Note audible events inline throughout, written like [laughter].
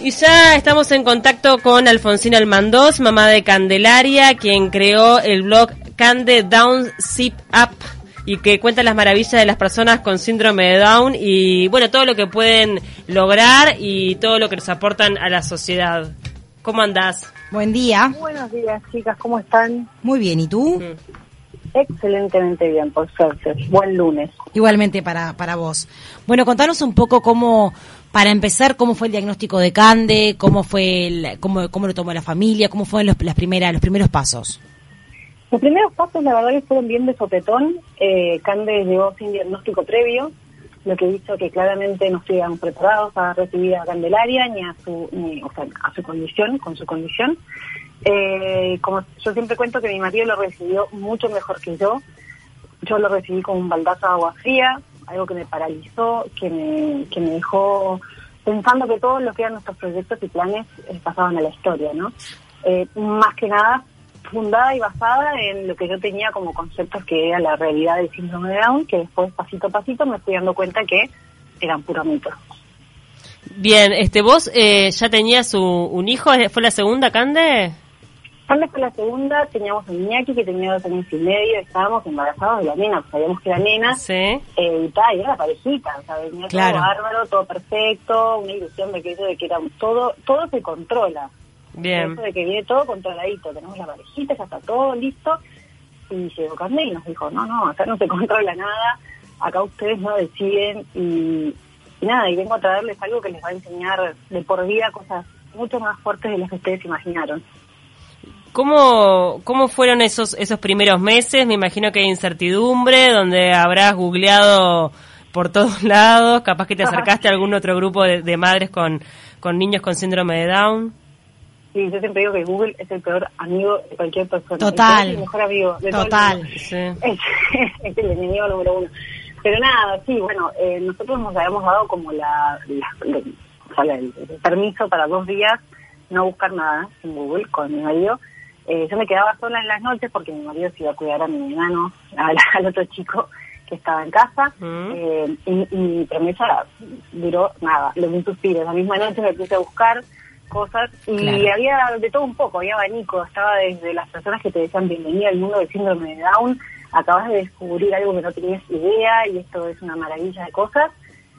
Y ya estamos en contacto con Alfonsina Almandós, mamá de Candelaria, quien creó el blog Cande Down Zip Up y que cuenta las maravillas de las personas con síndrome de Down y bueno, todo lo que pueden lograr y todo lo que nos aportan a la sociedad. ¿Cómo andás? Buen día. Buenos días, chicas, ¿cómo están? Muy bien, ¿y tú? Mm. Excelentemente bien, por suerte. Buen lunes. Igualmente para, para vos. Bueno, contanos un poco cómo, para empezar, cómo fue el diagnóstico de Cande, cómo fue el, cómo, cómo lo tomó la familia, cómo fueron los, las primeras, los primeros pasos. Los primeros pasos, la verdad, que fueron bien de sopetón. Eh, Cande llegó sin diagnóstico previo, lo que hizo que claramente no estuvieran preparados a recibir a Candelaria ni a su, o sea, a su condición, con su condición. Eh, como yo siempre cuento que mi marido lo recibió mucho mejor que yo. Yo lo recibí con un baldazo de agua fría, algo que me paralizó, que me, que me dejó pensando que todos lo que eran nuestros proyectos y planes eh, pasaban a la historia, ¿no? Eh, más que nada fundada y basada en lo que yo tenía como conceptos que era la realidad del síndrome de Down, que después pasito a pasito me fui dando cuenta que eran puro mitos. Bien, este, vos eh, ya tenías un, un hijo, ¿fue la segunda, Cande? Cande fue la segunda, teníamos a Iñaki que tenía dos años y medio, estábamos embarazados de la nena, sabíamos que era nena, Sí. eh, y tal, y era la parejita, o sea, venía Claro. todo bárbaro, todo perfecto, una ilusión de que eso de que era todo, todo se controla. Bien. Eso de que viene todo controladito, tenemos la parejita, ya está todo listo. Y llegó Carmen y nos dijo, no, no, acá no se [laughs] controla nada, acá ustedes no deciden y, y nada, y vengo a traerles algo que les va a enseñar de por vida cosas mucho más fuertes de las que ustedes imaginaron. ¿Cómo, ¿Cómo fueron esos, esos primeros meses? Me imagino que hay incertidumbre, donde habrás googleado por todos [laughs] lados, capaz que te acercaste a algún otro grupo de, de madres con, con niños con síndrome de Down. Sí, yo siempre digo que Google es el peor amigo de cualquier persona. Total. Es el mejor amigo de todo el Total. Sí. [laughs] es, es el enemigo número uno. Pero nada, sí, bueno, eh, nosotros nos habíamos dado como la, la- la- o sea, la- el, el permiso para dos días no buscar nada en Google con mi marido. Eh, yo me quedaba sola en las noches porque mi marido se iba a cuidar a mi enano, [laughs] al, al otro chico que estaba en casa. Eh, y, y mi promesa duró nada, los un suspiro. La misma noche me puse a buscar cosas y Claro. había de todo un poco, había abanico, estaba desde las personas que te decían bienvenida al mundo del síndrome de Down, acabas de descubrir algo que no tenías idea y esto es una maravilla de cosas,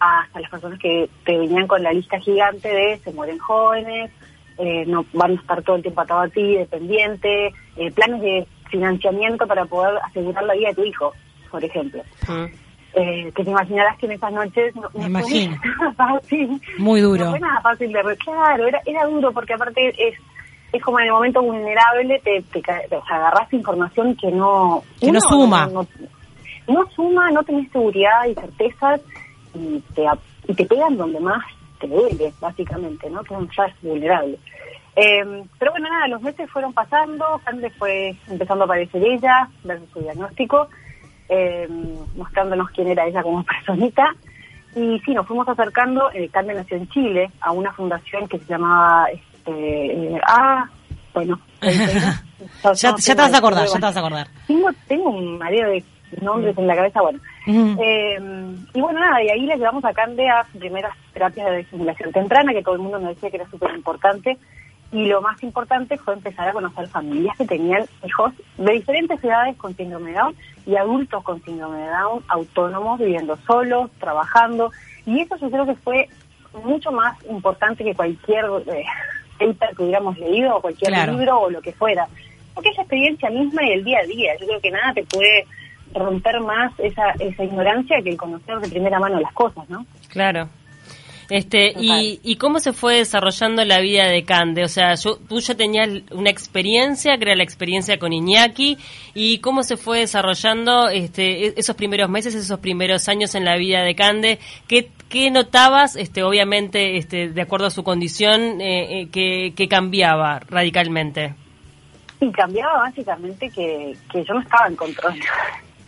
hasta las personas que te venían con la lista gigante de se mueren jóvenes, eh, no van a estar todo el tiempo atado a ti, dependiente, eh, planes de financiamiento para poder asegurar la vida de tu hijo, por ejemplo. Mm. Eh, que te imaginarás que en esas noches no, fue imagino. [laughs] nada fácil. Muy duro. No fue nada fácil de Claro, era, era duro porque aparte es es como en el momento vulnerable te, te, o sea, agarrás información que no... Que no suma. No, no suma, no tenés seguridad y certezas y te, y te pegan donde más te duele, básicamente, ¿no? Que es ya es vulnerable. Eh, pero bueno, nada, los meses fueron pasando, Cande fue empezando a aparecer ella, ver su diagnóstico, eh, mostrándonos quién era ella como [laughs] personita. Y sí, nos fuimos acercando, eh, Cande nació en Chile, a una fundación que se llamaba, este, eh, ah, bueno. [laughs] Ya, ya te vas a acordar, ya te vas a acordar. Tengo, tengo un mareo de nombres en la cabeza, bueno. Eh, y bueno, nada, y ahí le llevamos a Cande a sus primeras terapias de estimulación temprana, que todo el mundo nos decía que era súper importante. Y lo más importante fue empezar a conocer familias que tenían hijos de diferentes edades con síndrome de Down y adultos con síndrome de Down, autónomos, viviendo solos, trabajando. Y eso yo creo que fue mucho más importante que cualquier eh, paper que hubiéramos leído o cualquier Claro. libro o lo que fuera. Porque es la experiencia misma y el día a día. Yo creo que nada te puede romper más esa, esa ignorancia que el conocer de primera mano las cosas, ¿no? Claro. Este, y, ¿Y cómo se fue desarrollando la vida de Cande? O sea, yo, tú ya tenías una experiencia, que era la experiencia con Iñaki, y cómo se fue desarrollando este, e- esos primeros meses, esos primeros años en la vida de Cande. ¿Qué, qué notabas, este, obviamente, este, de acuerdo a su condición, eh, eh, que, que cambiaba radicalmente? Y cambiaba básicamente que, que yo no estaba en control.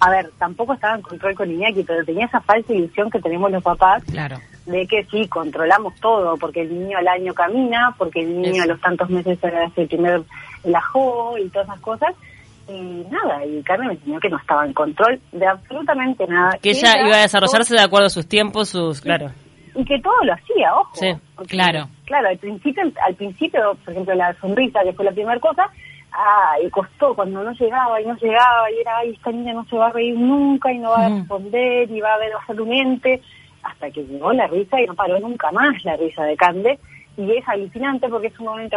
A ver, tampoco estaba en control con Iñaki, pero tenía esa falsa ilusión que tenemos los papás Claro. de que sí, controlamos todo, porque el niño al año camina, porque el niño Eso. a los tantos meses hace el primer lajó y todas esas cosas. Y nada, y Carmen me enseñó que no estaba en control de absolutamente nada. Que ella era iba a desarrollarse de acuerdo a sus tiempos, sus, claro. y que todo lo hacía, ojo. Sí, claro. Claro, al principio, al principio, por ejemplo, la sonrisa, que fue la primera cosa, ah, y costó cuando no llegaba y no llegaba, y era, ay, esta niña no se va a reír nunca y no va a responder y va a ver a su mente, hasta que llegó la risa y no paró nunca más la risa de Cande. Y es alucinante porque es sumamente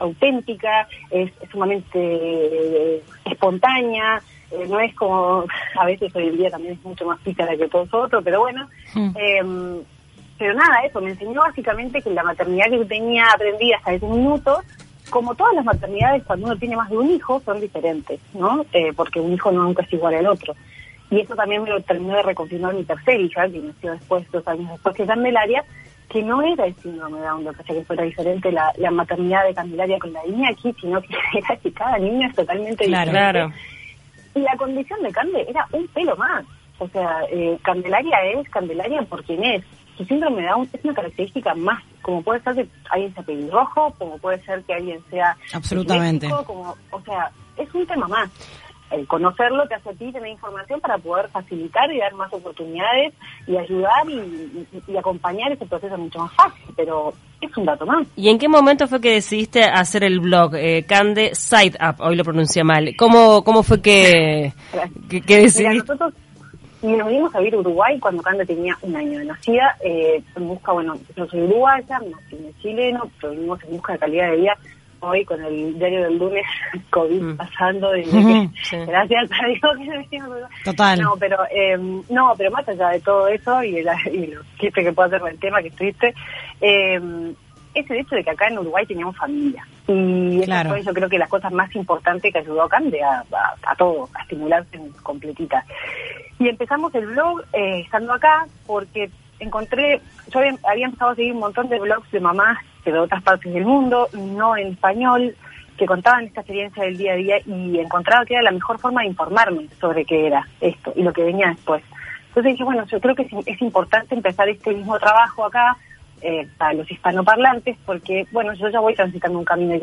auténtica, es, sumamente eh, espontánea, eh, no es como, [laughs] a veces hoy en día también es mucho más pícara que todos otros, pero bueno. Em, pero nada, eso, me enseñó básicamente que la maternidad que tenía aprendida hasta ese minuto, como todas las maternidades, cuando uno tiene más de un hijo, son diferentes, ¿no? Eh, porque un hijo no nunca es igual al otro. Y eso también me lo terminó de reconfirmar mi tercer hija, que nació después, dos años después que Candelaria, que no era el síndrome de Down, lo que que fuera diferente la, la maternidad de Candelaria con la niña aquí, sino que [laughs] era que cada niño es totalmente diferente. Claro. Y la condición de Cande era un pelo más. O sea, eh, Candelaria es Candelaria por quien es. Su síndrome de Down es una característica más, como puede ser que alguien sea pelirrojo, como puede ser que alguien sea... Absolutamente. como, o sea, es un tema más el conocerlo te hace a ti tener información para poder facilitar y dar más oportunidades y ayudar y, acompañar ese proceso mucho más fácil, pero es un dato más. ¿Y en qué momento fue que decidiste hacer el blog eh, Cande Side Up? Hoy lo pronuncié mal. ¿Cómo, cómo fue que, [laughs] que, decidiste? nosotros nos vinimos a vivir a Uruguay cuando Cande tenía un año de nacida, eh, en busca, bueno, yo soy uruguaya, nací en chileno, pero vinimos en busca de calidad de vida hoy con el diario del lunes [laughs] COVID mm. pasando y [laughs] gracias a Dios que Total. No, pero eh, no, pero más allá de todo eso y, la, y lo que puedo hacer con el tema que estuviste, eh, es el hecho de que acá en Uruguay teníamos familia. Y eso yo creo que las cosas más importantes que ayudó a Cande a, a, todo, a estimularse completita. Y empezamos el blog eh, estando acá porque encontré, yo había, empezado a seguir un montón de blogs de mamás de otras partes del mundo, no en español, que contaban esta experiencia del día a día y encontraba que era la mejor forma de informarme sobre qué era esto y lo que venía después. Entonces dije, bueno, yo creo que es, importante empezar este mismo trabajo acá eh, para los hispanoparlantes porque, bueno, yo ya voy transitando un camino,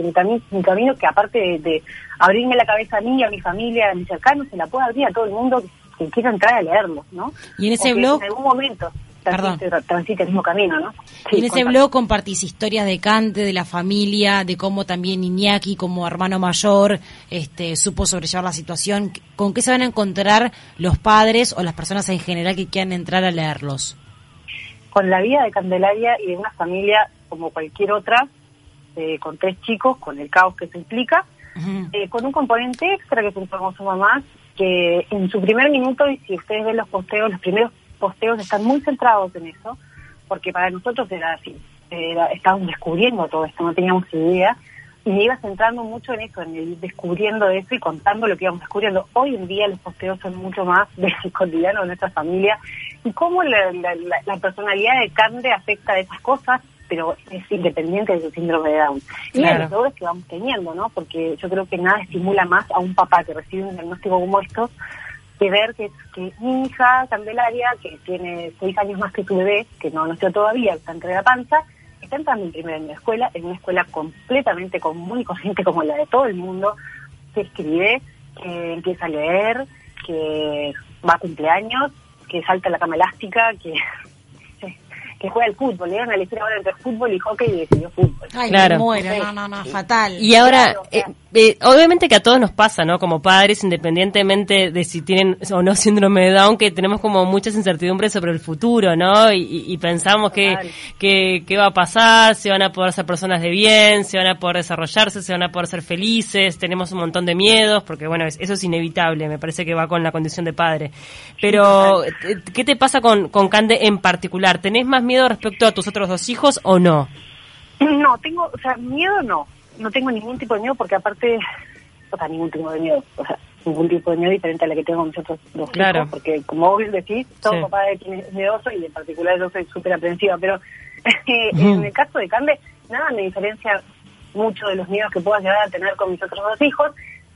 un camino que aparte de, abrirme la cabeza a mí, a mi familia, a mis cercanos, se la puede abrir a todo el mundo que, quiera entrar a leerlo, ¿no? Y en ese blog... En algún momento Perdón. transite el mismo camino, ¿no? en ese blog compartís historias de Cante, de la familia, de cómo también Iñaki, como hermano mayor, este, supo sobrellevar la situación. ¿Con qué se van a encontrar los padres o las personas en general que quieran entrar a leerlos? Con la vida de Candelaria y de una familia como cualquier otra, eh, con tres chicos, con el caos que se implica, eh, con un componente extra que es su mamá, que en su primer minuto, y si ustedes ven los posteos, los primeros posteos están muy centrados en eso, porque para nosotros era así, era, estábamos descubriendo todo esto, no teníamos idea, y me iba centrando mucho en eso, en ir descubriendo eso y contando lo que íbamos descubriendo. Hoy en día los posteos son mucho más [laughs] del cotidiano de nuestra familia y cómo la, personalidad de Cande afecta a esas cosas, pero es independiente de su síndrome de Down. Y de los dolores que vamos teniendo, ¿no? Porque yo creo que nada estimula más a un papá que recibe un diagnóstico como estos que ver que, que mi hija, Candelaria, que tiene seis años más que su bebé, que no nació todavía, está entre la panza, está entrando en primera en la escuela, en una escuela completamente común y corriente como la de todo el mundo, que escribe, que empieza a leer, que va a cumpleaños, que salta la cama elástica, que que juega el fútbol. Le dieron a elegir ahora entre fútbol y hockey y decidió fútbol. Ay, claro. no, no, no, fatal. Y ahora, eh, eh, obviamente que a todos nos pasa, ¿no? Como padres, independientemente de si tienen o no síndrome de Down, que tenemos como muchas incertidumbres sobre el futuro, ¿no? Y, pensamos que, que, va a pasar, si van a poder ser personas de bien, si van a poder desarrollarse, si van a poder ser felices, tenemos un montón de miedos, porque bueno, eso es inevitable, me parece que va con la condición de padre. Pero, ¿qué te pasa con, con Cande en particular? ¿Tenés más miedo respecto a tus otros dos hijos o no? No, tengo, o sea, miedo no. No tengo ningún tipo de miedo porque aparte, o sea, ningún tipo de miedo. O sea, ningún tipo de miedo diferente a la que tengo mis otros dos claro. hijos. Porque como vos decís, todo papá de quien es miedoso y en particular yo soy súper aprensiva. Pero [laughs] en el caso de Cande, nada me diferencia mucho de los miedos que pueda llegar a tener con mis otros dos hijos.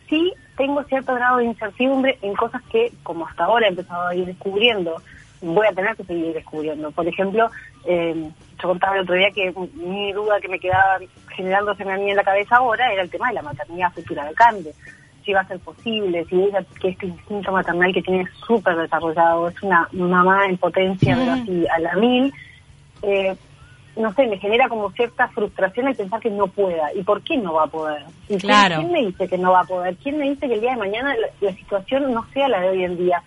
Sí tengo cierto grado de incertidumbre en cosas que, como hasta ahora he empezado a ir descubriendo, voy a tener que seguir descubriendo. Por ejemplo, eh, yo contaba el otro día que mi duda que me quedaba generándose a mí en la cabeza ahora era el tema de la maternidad futura de Cande. Si va a ser posible, si ella, que este instinto maternal que tiene súper desarrollado, es una mamá en potencia, pero así a la mil, eh, no sé, me genera como cierta frustración el pensar que no pueda. ¿Y por qué no va a poder? ¿Y claro. quién, me dice que no va a poder? ¿Quién me dice que el día de mañana la, situación no sea la de hoy en día?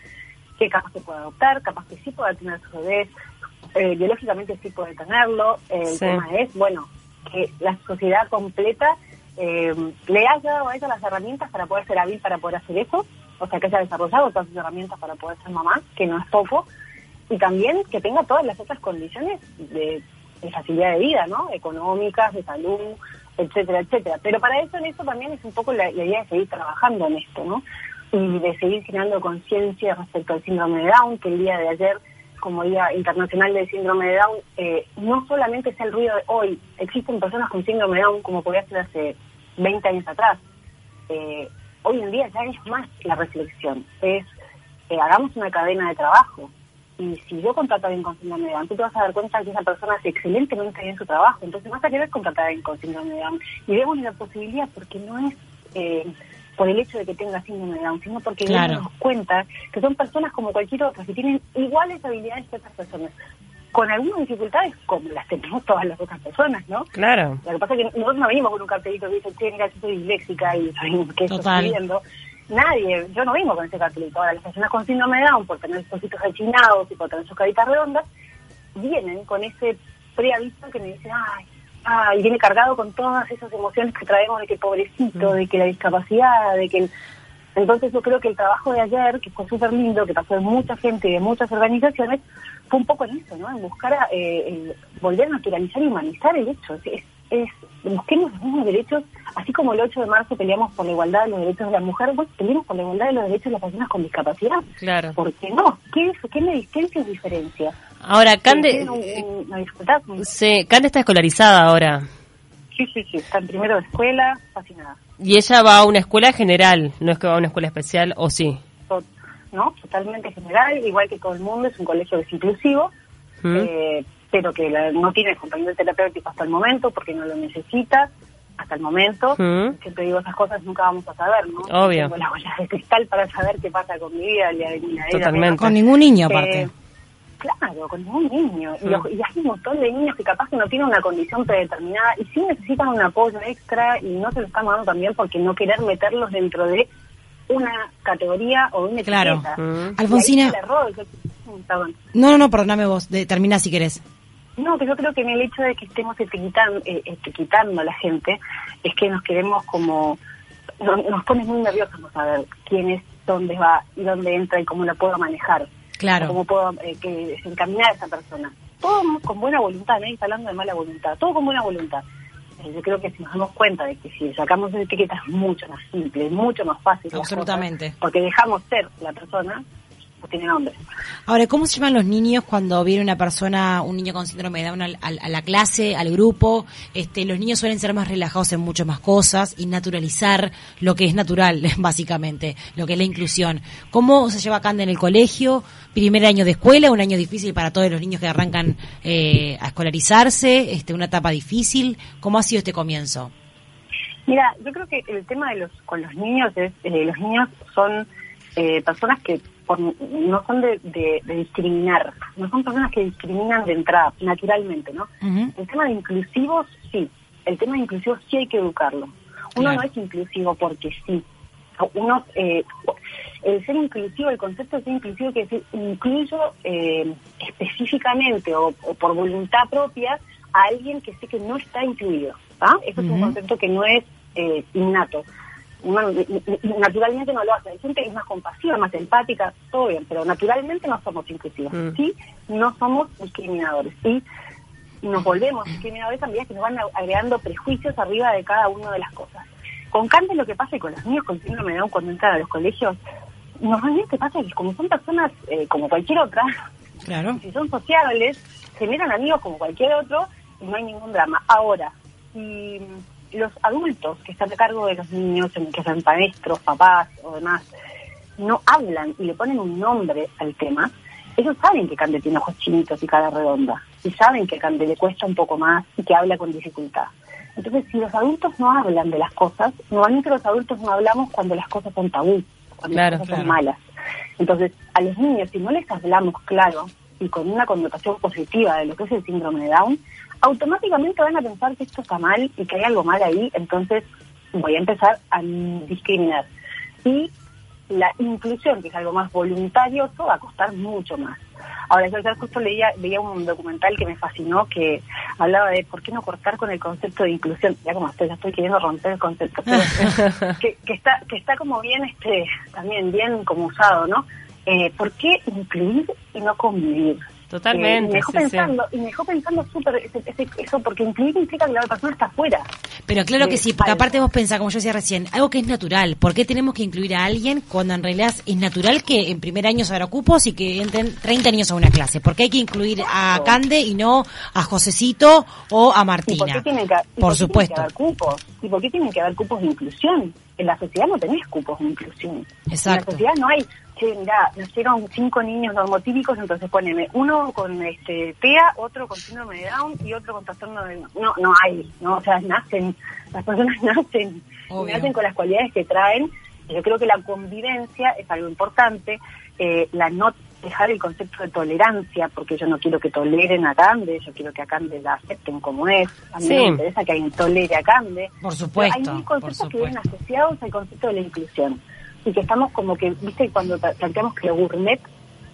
Que capaz se puede adoptar, capaz que sí pueda tener su bebé, eh, biológicamente sí puede tenerlo. el tema es, bueno, que la sociedad completa eh, le haya dado a ella las herramientas para poder ser hábil, para poder hacer eso, o sea, que haya desarrollado todas sus herramientas para poder ser mamá, que no es poco, y también que tenga todas las otras condiciones de, facilidad de vida, ¿no? Económicas, de salud, etcétera, etcétera. Pero para eso, en eso también es un poco la, idea de seguir trabajando en esto, ¿no? Y de seguir generando conciencia respecto al síndrome de Down, que el día de ayer como Día Internacional del Síndrome de Down, eh, no solamente sea el ruido de hoy, existen personas con síndrome de Down como podía ser hace 20 años atrás. Eh, hoy en día ya es más la reflexión, es eh, hagamos una cadena de trabajo. Y si yo contrato a con síndrome de Down, tú te vas a dar cuenta que esa persona hace excelentemente bien su trabajo, entonces vas a querer contratar a alguien con síndrome de Down. Y vemos la posibilidad porque no es... Por el hecho de que tenga síndrome de Down, sino porque nos cuenta que son personas como cualquier otra, que tienen iguales habilidades que otras personas, con algunas dificultades como las tenemos todas las otras personas, ¿no? Claro. Lo que pasa es que nosotros no venimos con un cartelito que dice, che, mira, yo soy disléxica y soy que estoy viendo. Nadie, yo no vengo con ese cartelito. Ahora, las personas con síndrome de Down, por tener sus ositos rechinados y por tener sus caritas redondas, vienen con ese preaviso que me dice, ay, y viene cargado con todas esas emociones que traemos de que pobrecito, de que la discapacidad, de que... Entonces yo creo que el trabajo de ayer, que fue súper lindo, que pasó de mucha gente y de muchas organizaciones, fue un poco en eso, ¿no? En buscar a, eh, volver a naturalizar y humanizar el hecho. Es, es, busquemos los mismos derechos, así como el 8 de marzo peleamos por la igualdad de los derechos de las mujeres, pues peleamos por la igualdad de los derechos de las personas con discapacidad. Claro. ¿Por qué no? ¿Qué, es, qué me distingue diferencia? Ahora, Cande... sí, Cande está escolarizada ahora. Sí, sí, sí, está en primero de escuela, fascinada. ¿Y ella va a una escuela general? ¿No es que va a una escuela especial o sí? no, totalmente general, igual que todo el mundo, es un colegio que inclusivo, eh, pero que no tiene compañero terapéutico hasta el momento porque no lo necesita hasta el momento. Siempre digo esas cosas, nunca vamos a saber, ¿no? Obvio. Tengo la bola de cristal para saber qué pasa con mi vida, Totalmente. Con ningún niño, aparte. Eh, Claro, con un niño. Y, hay un montón de niños que capaz que no tienen una condición predeterminada y sí necesitan un apoyo extra y no se lo están dando también porque no querer meterlos dentro de una categoría o una claro. Alfonsina. no, no, no, perdóname vos. termina si querés. No, pero yo creo que en el hecho de que estemos etiquetando, eh, etiquetando a la gente es que nos queremos como... nos pone muy nerviosos no saber quién es, dónde va y dónde entra y cómo lo puedo manejar. Claro. ¿Cómo puedo eh, que desencaminar a esa persona? Todo con buena voluntad, nadie está hablando de mala voluntad, todo con buena voluntad. Eh, yo creo que si nos damos cuenta de que si sacamos esa etiqueta es mucho más simple, mucho más fácil. Absolutamente. porque dejamos ser la persona tiene nombre. Ahora, ¿cómo se llaman los niños cuando viene una persona, un niño con síndrome de Down a, la clase, al grupo? Este, los niños suelen ser más relajados en muchas más cosas y naturalizar lo que es natural, [laughs] básicamente, lo que es la inclusión. ¿Cómo se lleva Cande en el colegio? Primer año de escuela, un año difícil para todos los niños que arrancan eh, a escolarizarse, este, una etapa difícil. ¿Cómo ha sido este comienzo? Mira, yo creo que el tema de los con los niños es, eh, los niños son eh, personas que no son de, discriminar, no son personas que discriminan de entrada, naturalmente, ¿no? El tema de inclusivos, sí, el tema de inclusivos sí hay que educarlo. Uno no es inclusivo porque sí. Uno, eh, el ser inclusivo, el concepto de ser inclusivo quiere decir incluyo eh, específicamente o, por voluntad propia a alguien que sé que no está incluido. ¿ah? Eso es un concepto que no es eh, innato naturalmente no lo hace. Hay gente que es más compasiva, más empática, todo bien, pero naturalmente no somos inclusivos. Mm. Sí, no somos discriminadores. Y nos volvemos discriminadores también que nos van agregando prejuicios arriba de cada una de las cosas. Con Cante lo que pasa y con los niños con síndrome de Down cuando entran a los colegios, normalmente pasa que como son personas eh, como cualquier otra, claro. si son sociables, generan amigos como cualquier otro y no hay ningún drama. Ahora, si los adultos que están a cargo de los niños, que sean maestros, papás o demás, no hablan y le ponen un nombre al tema, ellos saben que Cande tiene ojos chinitos y cara redonda, y saben que Cande le cuesta un poco más y que habla con dificultad. Entonces, si los adultos no hablan de las cosas, normalmente los adultos no hablamos cuando las cosas son tabú, cuando las cosas son malas. Entonces, a los niños, si no les hablamos claro y con una connotación positiva de lo que es el síndrome de Down, automáticamente van a pensar que esto está mal y que hay algo mal ahí, entonces voy a empezar a discriminar. Y la inclusión, que es algo más voluntario, va a costar mucho más. Ahora, yo justo leía, veía un documental que me fascinó que hablaba de por qué no cortar con el concepto de inclusión. Ya como estoy, ya estoy queriendo romper el concepto. [laughs] que, que, está, que está como bien, este, también bien como usado, ¿no? Eh, ¿Por qué incluir y no convivir? Totalmente. y me dejó pensando, y me dejó pensando súper eso, porque incluir implica que la otra persona está afuera. Pero claro que sí, porque aparte vos pensás, como yo decía recién, algo que es natural. ¿Por qué tenemos que incluir a alguien cuando en realidad es natural que en primer año se habrá cupos y que entren 30 niños a una clase? ¿Por qué hay que incluir a Cande y no a Josecito o a Martina? por, qué tienen que, por supuesto. haber cupos? ¿Y por qué tienen que haber cupos de inclusión? En la sociedad no tenés cupos de inclusión. Exacto. En la sociedad no hay che, mira, nacieron cinco niños normotípicos, entonces poneme uno con este TEA, otro con síndrome de Down y otro con trastorno de... No, no hay, ¿no? O sea, nacen, las personas [laughs] nacen, nacen con las cualidades que traen. Yo creo que la convivencia es algo importante, eh, la no dejar el concepto de tolerancia, porque yo no quiero que toleren a Cande, yo quiero que a Cande la acepten como es. A mí me interesa que alguien tolere a Cande. Por supuesto. hay conceptos que vienen asociados al concepto de la inclusión y que estamos como que, viste, cuando planteamos que el gourmet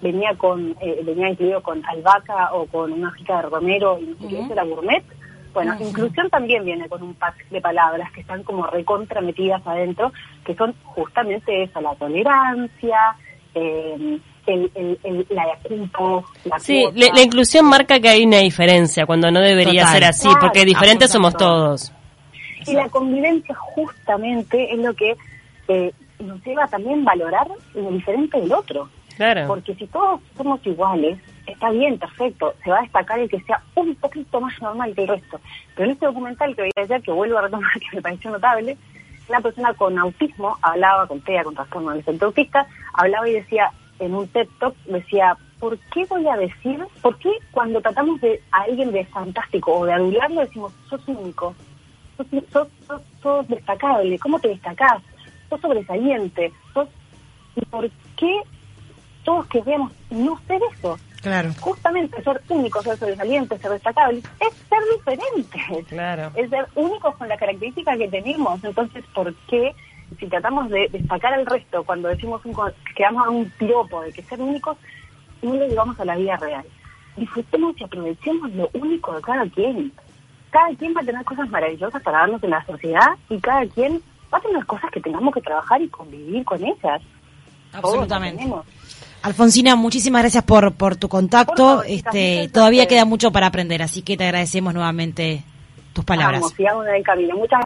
venía con eh, venía incluido con albahaca o con una hojita de romero y no sé qué, era gourmet. Bueno, inclusión también viene con un pack de palabras que están como recontra metidas adentro, que son justamente esa, la tolerancia, eh, el, el, la la Sí, la, inclusión marca que hay una diferencia cuando no debería ser así, porque diferentes somos todos. Y la convivencia justamente es lo que eh, nos lleva también valorar lo diferente del otro. Claro. Porque si todos somos iguales, está bien, perfecto, se va a destacar el que sea un poquito más normal que el resto. Pero en este documental que voy a decir, que vuelvo a retomar, [laughs] que me pareció notable, una persona con autismo hablaba con TEA, con trastorno adolescente autista, hablaba y decía en un TED Talk, decía, ¿por qué voy a decir, por qué cuando tratamos de a alguien de fantástico o de adularlo decimos, sos único, sos, sos, sos, sos destacable, ¿cómo te destacás? Sobresaliente, ¿y por qué todos queremos no ser eso? Claro. Justamente ser únicos, ser sobresalientes, ser destacables, es ser diferentes. Claro. Es ser únicos con la característica que tenemos. Entonces, ¿por qué si tratamos de destacar al resto cuando decimos un, que damos a un piropo de que ser únicos, no lo llevamos a la vida real? Disfrutemos y aprovechemos lo único de cada quien. Cada quien va a tener cosas maravillosas para darnos en la sociedad y cada quien va a tener cosas que tengamos que trabajar y convivir con ellas. Absolutamente. Alfonsina, muchísimas gracias por, por tu contacto. este, todavía queda mucho para aprender, así que te agradecemos nuevamente tus palabras. Vamos, sigamos en el camino. Muchas